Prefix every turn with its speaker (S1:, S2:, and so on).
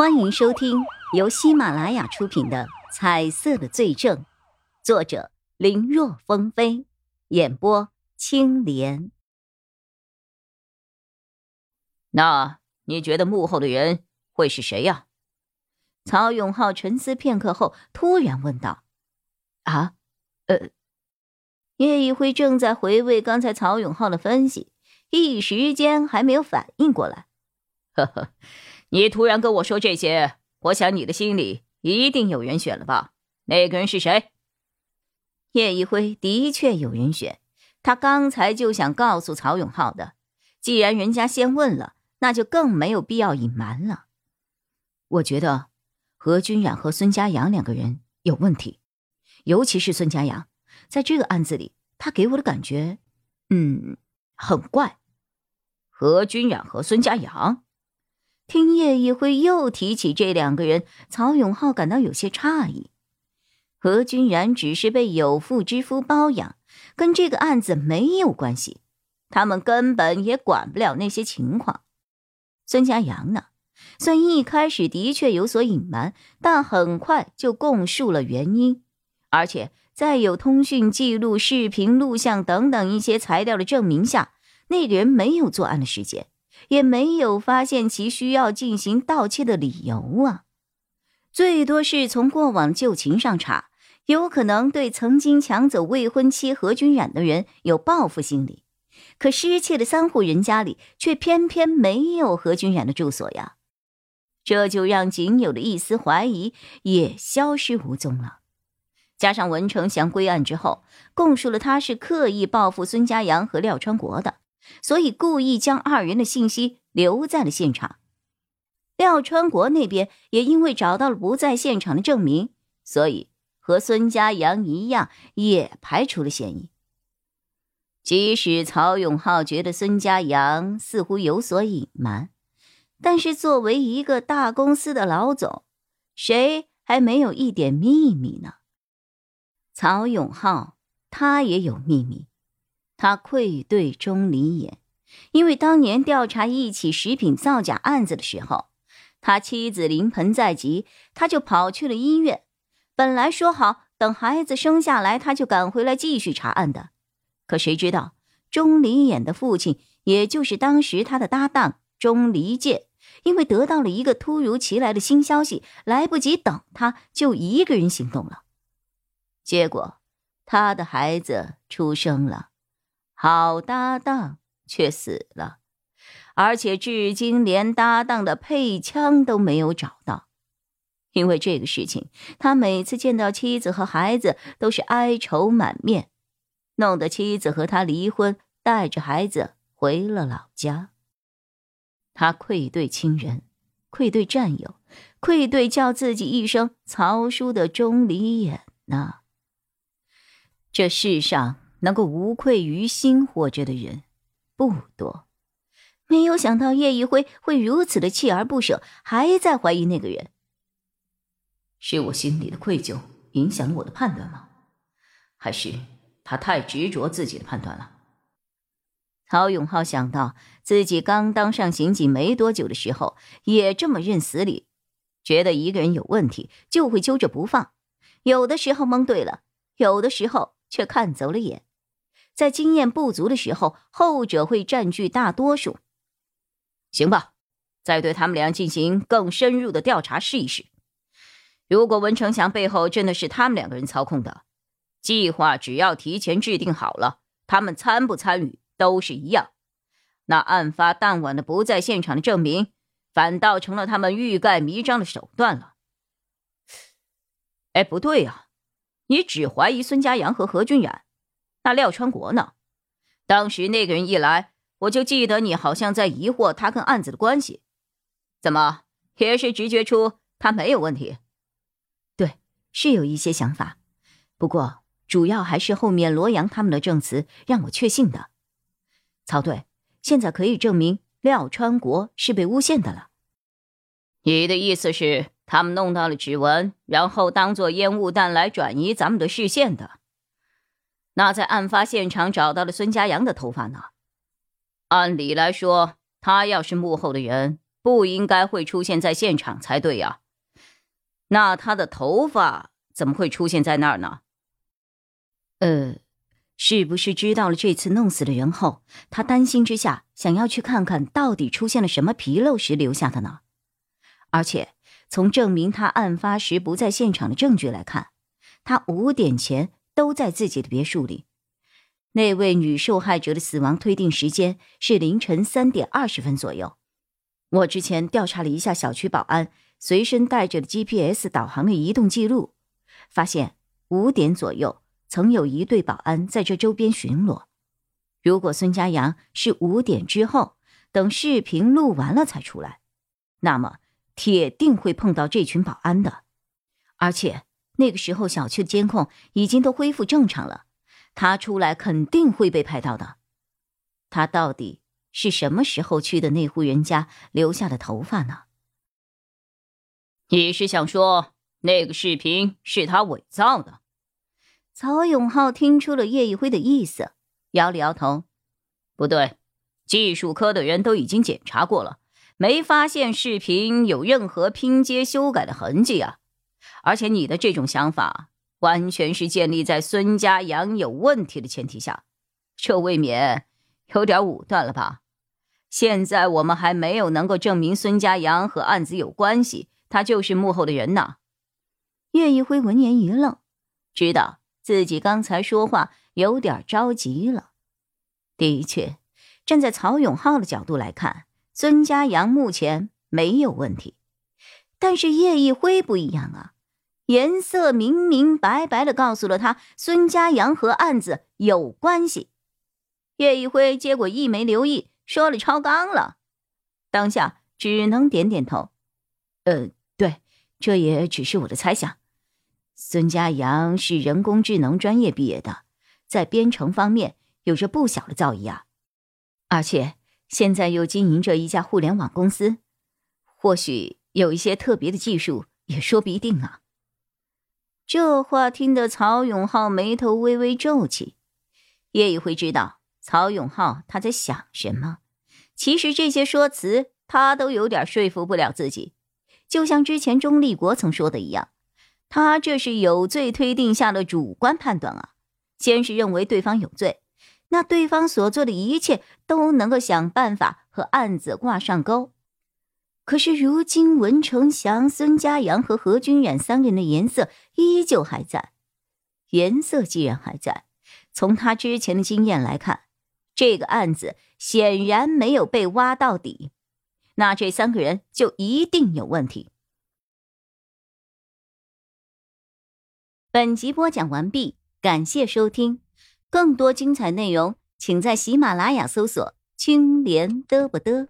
S1: 欢迎收听由喜马拉雅出品的《彩色的罪证》，作者林若风飞，演播青莲。
S2: 那你觉得幕后的人会是谁呀？
S1: 曹永浩沉思片刻后，突然问道：“
S2: 啊，呃。”
S1: 叶一辉正在回味刚才曹永浩的分析，一时间还没有反应过来。
S2: 呵呵。你突然跟我说这些，我想你的心里一定有人选了吧？那个人是谁？
S1: 叶一辉的确有人选，他刚才就想告诉曹永浩的。既然人家先问了，那就更没有必要隐瞒了。
S2: 我觉得何君染和孙家阳两个人有问题，尤其是孙家阳，在这个案子里，他给我的感觉，嗯，很怪。何君染和孙家阳。
S1: 听叶一辉又提起这两个人，曹永浩感到有些诧异。何君然只是被有妇之夫包养，跟这个案子没有关系，他们根本也管不了那些情况。孙家阳呢？虽一开始的确有所隐瞒，但很快就供述了原因，而且在有通讯记录、视频录像等等一些材料的证明下，那个人没有作案的时间。也没有发现其需要进行盗窃的理由啊，最多是从过往旧情上查，有可能对曾经抢走未婚妻何君染的人有报复心理。可失窃的三户人家里却偏偏没有何君染的住所呀，这就让仅有的一丝怀疑也消失无踪了。加上文成祥归案之后，供述了他是刻意报复孙家阳和廖川国的。所以故意将二人的信息留在了现场。廖川国那边也因为找到了不在现场的证明，所以和孙家阳一样，也排除了嫌疑。即使曹永浩觉得孙家阳似乎有所隐瞒，但是作为一个大公司的老总，谁还没有一点秘密呢？曹永浩他也有秘密。他愧对钟离眼，因为当年调查一起食品造假案子的时候，他妻子临盆在即，他就跑去了医院。本来说好等孩子生下来，他就赶回来继续查案的。可谁知道钟离眼的父亲，也就是当时他的搭档钟离健，因为得到了一个突如其来的新消息，来不及等他，就一个人行动了。结果，他的孩子出生了。好搭档却死了，而且至今连搭档的配枪都没有找到。因为这个事情，他每次见到妻子和孩子都是哀愁满面，弄得妻子和他离婚，带着孩子回了老家。他愧对亲人，愧对战友，愧对叫自己一声曹叔的钟离眼呐。这世上。能够无愧于心活着的人不多，没有想到叶一辉会如此的锲而不舍，还在怀疑那个人。
S2: 是我心里的愧疚影响了我的判断吗？还是他太执着自己的判断了？
S1: 曹永浩想到自己刚当上刑警没多久的时候，也这么认死理，觉得一个人有问题就会揪着不放，有的时候蒙对了，有的时候却看走了眼。在经验不足的时候，后者会占据大多数。
S2: 行吧，再对他们俩进行更深入的调查试一试。如果文成祥背后真的是他们两个人操控的，计划只要提前制定好了，他们参不参与都是一样。那案发当晚的不在现场的证明，反倒成了他们欲盖弥彰的手段了。哎，不对呀，你只怀疑孙家阳和何君染。那廖川国呢？当时那个人一来，我就记得你好像在疑惑他跟案子的关系，怎么也是直觉出他没有问题？
S1: 对，是有一些想法，不过主要还是后面罗阳他们的证词让我确信的。曹队，现在可以证明廖川国是被诬陷的了。
S2: 你的意思是，他们弄到了指纹，然后当做烟雾弹来转移咱们的视线的？那在案发现场找到了孙家阳的头发呢？按理来说，他要是幕后的人，不应该会出现在现场才对呀。那他的头发怎么会出现在那儿呢？
S1: 呃，是不是知道了这次弄死的人后，他担心之下想要去看看到底出现了什么纰漏时留下的呢？而且从证明他案发时不在现场的证据来看，他五点前都在自己的别墅里。那位女受害者的死亡推定时间是凌晨三点二十分左右。我之前调查了一下小区保安。随身带着的 GPS 导航的移动记录，发现五点左右曾有一队保安在这周边巡逻。如果孙家阳是五点之后等视频录完了才出来，那么铁定会碰到这群保安的。而且那个时候小区的监控已经都恢复正常了，他出来肯定会被拍到的。他到底是什么时候去的那户人家留下的头发呢？
S2: 你是想说那个视频是他伪造的？
S1: 曹永浩听出了叶一辉的意思，摇了摇头：“
S2: 不对，技术科的人都已经检查过了，没发现视频有任何拼接修改的痕迹啊！而且你的这种想法完全是建立在孙家阳有问题的前提下，这未免有点武断了吧？现在我们还没有能够证明孙家阳和案子有关系。”他就是幕后的人呐！
S1: 叶一辉闻言一愣，知道自己刚才说话有点着急了。的确，站在曹永浩的角度来看，孙家阳目前没有问题。但是叶一辉不一样啊，颜色明明白白的告诉了他，孙家阳和案子有关系。叶一辉结果一没留意，说了超纲了，当下只能点点头，呃。对，这也只是我的猜想。孙家阳是人工智能专业毕业的，在编程方面有着不小的造诣啊，而且现在又经营着一家互联网公司，或许有一些特别的技术也说不一定啊。这话听得曹永浩眉头微微皱起，叶一辉知道曹永浩他在想什么。其实这些说辞他都有点说服不了自己。就像之前钟立国曾说的一样，他这是有罪推定下的主观判断啊。先是认为对方有罪，那对方所做的一切都能够想办法和案子挂上钩。可是如今文成祥、孙家阳和何君远三人的颜色依旧还在。颜色既然还在，从他之前的经验来看，这个案子显然没有被挖到底。那这三个人就一定有问题。本集播讲完毕，感谢收听，更多精彩内容，请在喜马拉雅搜索“青莲嘚不嘚”。